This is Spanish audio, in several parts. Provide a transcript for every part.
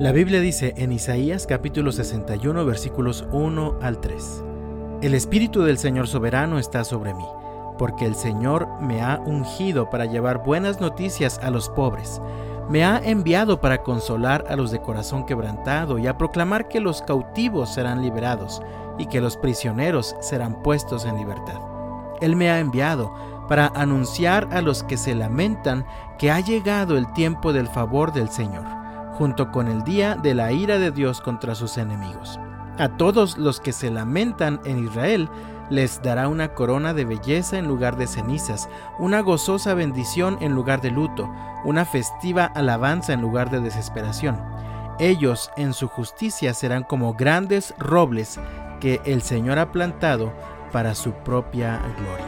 La Biblia dice en Isaías capítulo 61 versículos 1 al 3. El Espíritu del Señor soberano está sobre mí, porque el Señor me ha ungido para llevar buenas noticias a los pobres. Me ha enviado para consolar a los de corazón quebrantado y a proclamar que los cautivos serán liberados y que los prisioneros serán puestos en libertad. Él me ha enviado para anunciar a los que se lamentan que ha llegado el tiempo del favor del Señor junto con el día de la ira de Dios contra sus enemigos. A todos los que se lamentan en Israel les dará una corona de belleza en lugar de cenizas, una gozosa bendición en lugar de luto, una festiva alabanza en lugar de desesperación. Ellos en su justicia serán como grandes robles que el Señor ha plantado para su propia gloria.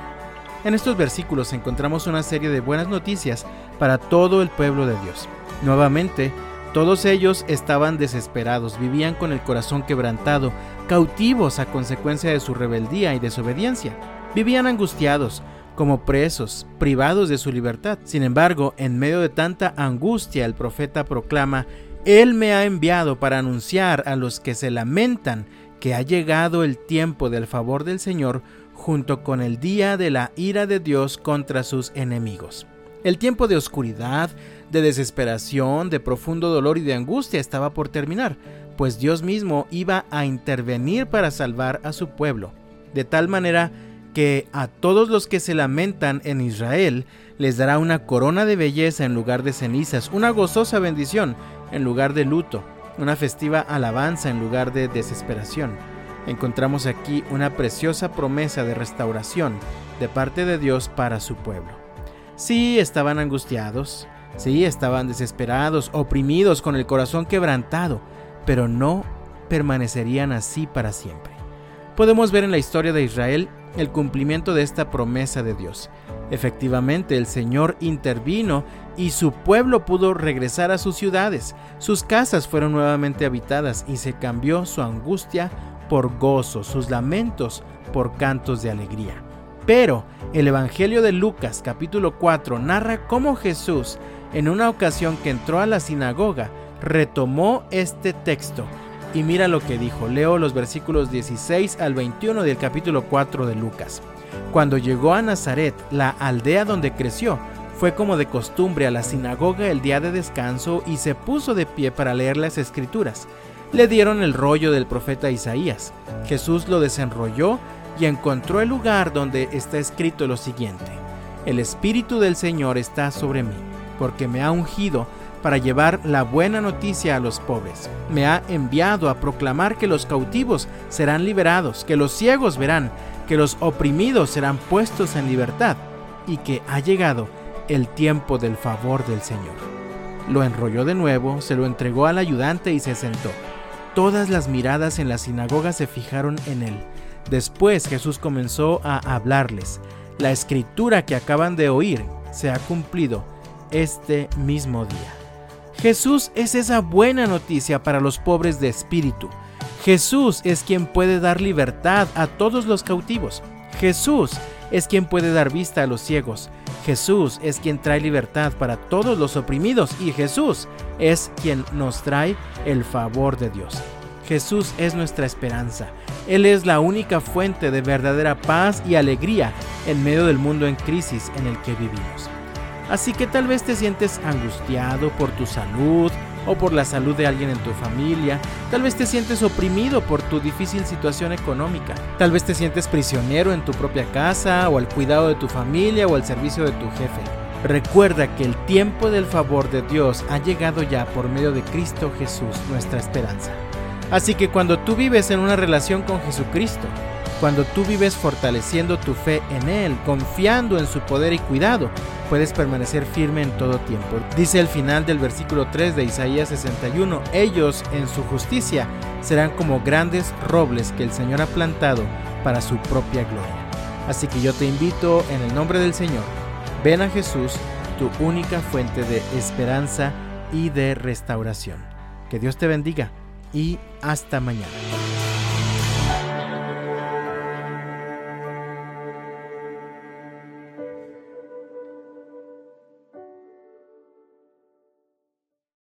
En estos versículos encontramos una serie de buenas noticias para todo el pueblo de Dios. Nuevamente, todos ellos estaban desesperados, vivían con el corazón quebrantado, cautivos a consecuencia de su rebeldía y desobediencia. Vivían angustiados, como presos, privados de su libertad. Sin embargo, en medio de tanta angustia, el profeta proclama, Él me ha enviado para anunciar a los que se lamentan que ha llegado el tiempo del favor del Señor junto con el día de la ira de Dios contra sus enemigos. El tiempo de oscuridad, de desesperación, de profundo dolor y de angustia estaba por terminar, pues Dios mismo iba a intervenir para salvar a su pueblo, de tal manera que a todos los que se lamentan en Israel les dará una corona de belleza en lugar de cenizas, una gozosa bendición en lugar de luto, una festiva alabanza en lugar de desesperación. Encontramos aquí una preciosa promesa de restauración de parte de Dios para su pueblo. Sí, estaban angustiados, sí, estaban desesperados, oprimidos, con el corazón quebrantado, pero no permanecerían así para siempre. Podemos ver en la historia de Israel el cumplimiento de esta promesa de Dios. Efectivamente, el Señor intervino y su pueblo pudo regresar a sus ciudades. Sus casas fueron nuevamente habitadas y se cambió su angustia por gozo, sus lamentos por cantos de alegría. Pero el Evangelio de Lucas capítulo 4 narra cómo Jesús, en una ocasión que entró a la sinagoga, retomó este texto. Y mira lo que dijo. Leo los versículos 16 al 21 del capítulo 4 de Lucas. Cuando llegó a Nazaret, la aldea donde creció, fue como de costumbre a la sinagoga el día de descanso y se puso de pie para leer las escrituras. Le dieron el rollo del profeta Isaías. Jesús lo desenrolló y encontró el lugar donde está escrito lo siguiente. El Espíritu del Señor está sobre mí, porque me ha ungido para llevar la buena noticia a los pobres. Me ha enviado a proclamar que los cautivos serán liberados, que los ciegos verán, que los oprimidos serán puestos en libertad, y que ha llegado el tiempo del favor del Señor. Lo enrolló de nuevo, se lo entregó al ayudante y se sentó. Todas las miradas en la sinagoga se fijaron en él. Después Jesús comenzó a hablarles. La escritura que acaban de oír se ha cumplido este mismo día. Jesús es esa buena noticia para los pobres de espíritu. Jesús es quien puede dar libertad a todos los cautivos. Jesús es quien puede dar vista a los ciegos. Jesús es quien trae libertad para todos los oprimidos y Jesús es quien nos trae el favor de Dios. Jesús es nuestra esperanza. Él es la única fuente de verdadera paz y alegría en medio del mundo en crisis en el que vivimos. Así que tal vez te sientes angustiado por tu salud o por la salud de alguien en tu familia, tal vez te sientes oprimido por tu difícil situación económica, tal vez te sientes prisionero en tu propia casa o al cuidado de tu familia o al servicio de tu jefe. Recuerda que el tiempo del favor de Dios ha llegado ya por medio de Cristo Jesús, nuestra esperanza. Así que cuando tú vives en una relación con Jesucristo, cuando tú vives fortaleciendo tu fe en Él, confiando en su poder y cuidado, puedes permanecer firme en todo tiempo. Dice el final del versículo 3 de Isaías 61, ellos en su justicia serán como grandes robles que el Señor ha plantado para su propia gloria. Así que yo te invito en el nombre del Señor, ven a Jesús, tu única fuente de esperanza y de restauración. Que Dios te bendiga y hasta mañana.